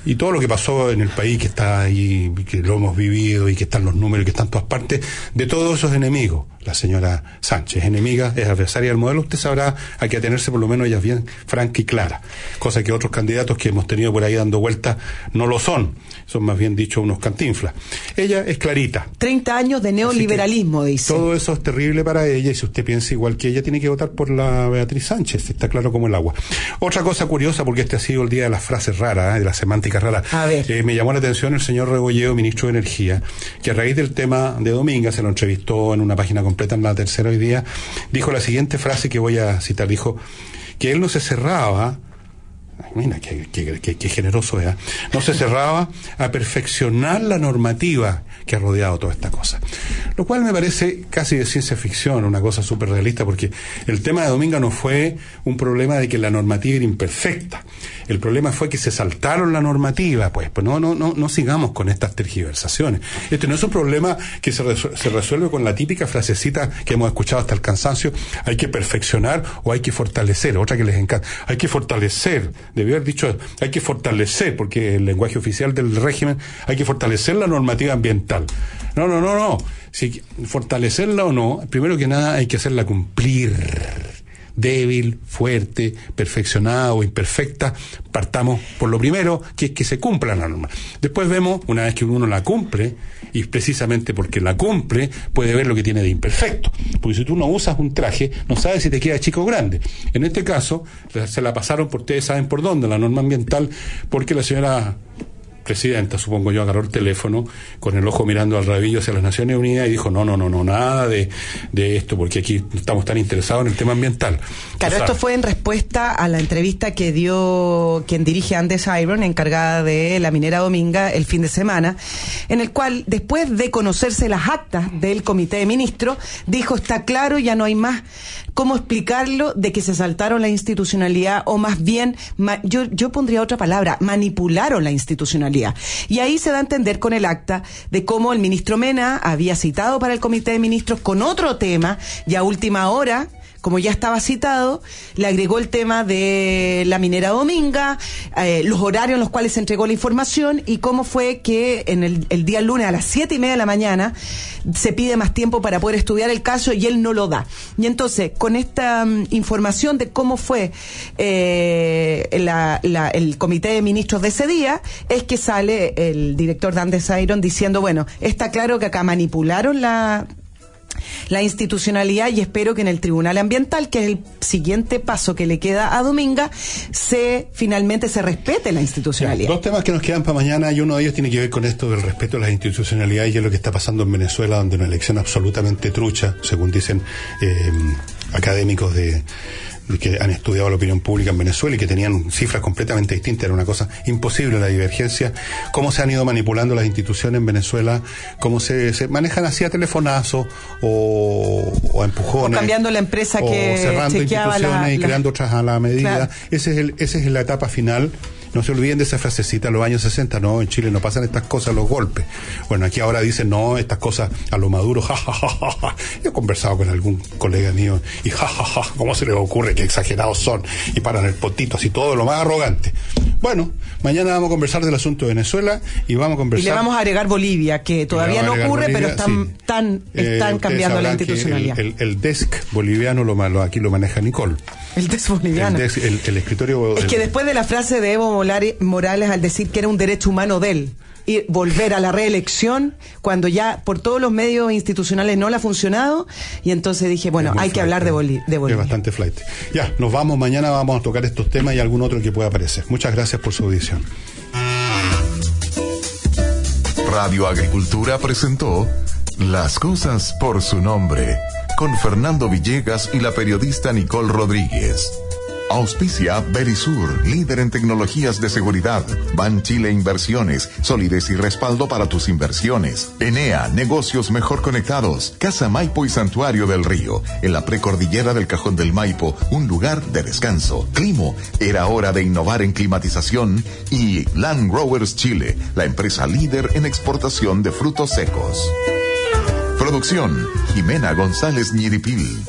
y todo lo que pasó en el país que está ahí, que lo hemos vivido y que están los números y que están todas partes, de todos esos enemigos. La señora Sánchez, enemiga, es adversaria del modelo, usted sabrá a qué atenerse, por lo menos ella es bien franca y clara, cosa que otros candidatos que hemos tenido por ahí dando vueltas no lo son, son más bien dicho unos cantinflas. Ella es clarita, 30 años de neoliberalismo, dice. todo eso es terrible para ella y si usted piensa igual que ella, tiene que votar por la Beatriz Sánchez, está claro como el agua. Otra cosa curiosa, porque este ha sido el día de las frases raras, ¿eh? de semánticas raras. Eh, me llamó la atención el señor Rebolleo, ministro de Energía, que a raíz del tema de Dominga, se lo entrevistó en una página completa en la tercera hoy día, dijo la siguiente frase que voy a citar, dijo que él no se cerraba Mira, qué, qué- qué- generoso era. No se cerraba a perfeccionar la normativa que ha rodeado toda esta cosa. Lo cual me parece casi de ciencia ficción, una cosa súper realista, porque el tema de Dominga no fue un problema de que la normativa era imperfecta. El problema fue que se saltaron la normativa, pues, pues no, no, no, no sigamos con estas tergiversaciones. Este no es un problema que se, se resuelve con la típica frasecita que hemos escuchado hasta el cansancio, hay que perfeccionar o hay que fortalecer, otra que les encanta, hay que fortalecer, debió haber dicho, hay que fortalecer, porque el lenguaje oficial del régimen, hay que fortalecer la normativa ambiental. No, no, no, no. Si fortalecerla o no, primero que nada hay que hacerla cumplir débil, fuerte, perfeccionada o imperfecta, partamos por lo primero, que es que se cumpla la norma. Después vemos, una vez que uno la cumple, y precisamente porque la cumple, puede ver lo que tiene de imperfecto. Porque si tú no usas un traje, no sabes si te queda chico o grande. En este caso, se la pasaron por ustedes saben por dónde, la norma ambiental, porque la señora presidenta, supongo yo, agarró el teléfono con el ojo mirando al rabillo hacia las Naciones Unidas y dijo, no, no, no, no, nada de, de esto, porque aquí estamos tan interesados en el tema ambiental. Claro, O sea, esto fue en respuesta a la entrevista que dio quien dirige Andes Iron, encargada de la minera Dominga, el fin de semana, en el cual, después de conocerse las actas del Comité de Ministros, dijo, está claro, ya no hay más cómo explicarlo de que se saltaron la institucionalidad, o más bien, ma- yo, yo pondría otra palabra, manipularon la institucionalidad. Y ahí se da a entender con el acta de cómo el ministro Mena había citado para el Comité de Ministros con otro tema, y a última hora, como ya estaba citado, le agregó el tema de la minera Dominga, eh, los horarios en los cuales se entregó la información y cómo fue que en el, el día lunes a las siete y media de la mañana se pide más tiempo para poder estudiar el caso y él no lo da. Y entonces, con esta mm, información de cómo fue eh, la- la- el comité de ministros de ese día, es que sale el director de Andes Iron diciendo, bueno, está claro que acá manipularon la la institucionalidad y espero que en el Tribunal Ambiental, que es el siguiente paso que le queda a Dominga, se finalmente se respete la institucionalidad. Dos temas que nos quedan para mañana y uno de ellos tiene que ver con esto del respeto a las institucionalidades y es lo que está pasando en Venezuela, donde una elección absolutamente trucha, según dicen eh, académicos de de que han estudiado la opinión pública en Venezuela y que tenían cifras completamente distintas, era una cosa imposible la divergencia, cómo se han ido manipulando las instituciones en Venezuela, cómo se, se manejan así a telefonazo o, o a O empujones. cambiando la empresa o que cerrando la- instituciones y creando otras a la medida. Claro. Ese es el, esa es la etapa final No se olviden de esa frasecita de los años 60, no, en Chile no pasan estas cosas los golpes. Bueno, aquí ahora dicen, no, estas cosas a lo maduro, ja, ja, ja, ja, ja. Yo he conversado con algún colega mío y ja, ja, ja, ¿cómo se les ocurre que exagerados son? Y paran el potito, así todo lo más arrogante. Bueno, mañana vamos a conversar del asunto de Venezuela y vamos a Y conversar... le vamos a agregar Bolivia, que todavía no ocurre, pero están, sí. Eh, están cambiando la institucionalidad. El, el- el desk boliviano lo, lo- aquí lo maneja Nicole. El test boliviano. El, desk- el- el escritorio. Es el- que después de la frase de Evo Morales al decir que era un derecho humano de él y volver a la reelección cuando ya por todos los medios institucionales no le ha funcionado y entonces dije, bueno, hay que hablar de. Boli- de Es Bolivia. bastante flight. Ya, nos vamos. Mañana vamos a tocar estos temas y algún otro que pueda aparecer. Muchas gracias por su audición. Radio Agricultura presentó Las cosas por su nombre con Fernando Villegas y la periodista Nicole Rodríguez. Auspicia Berisur, líder en tecnologías de seguridad. Ban Chile Inversiones, solidez y respaldo para tus inversiones. Enea, negocios mejor conectados. Casa Maipo y Santuario del Río, en la precordillera del Cajón del Maipo, un lugar de descanso. Climo, era hora de innovar en climatización. Y Land Growers Chile, la empresa líder en exportación de frutos secos. Producción, Jimena González Ñiripil.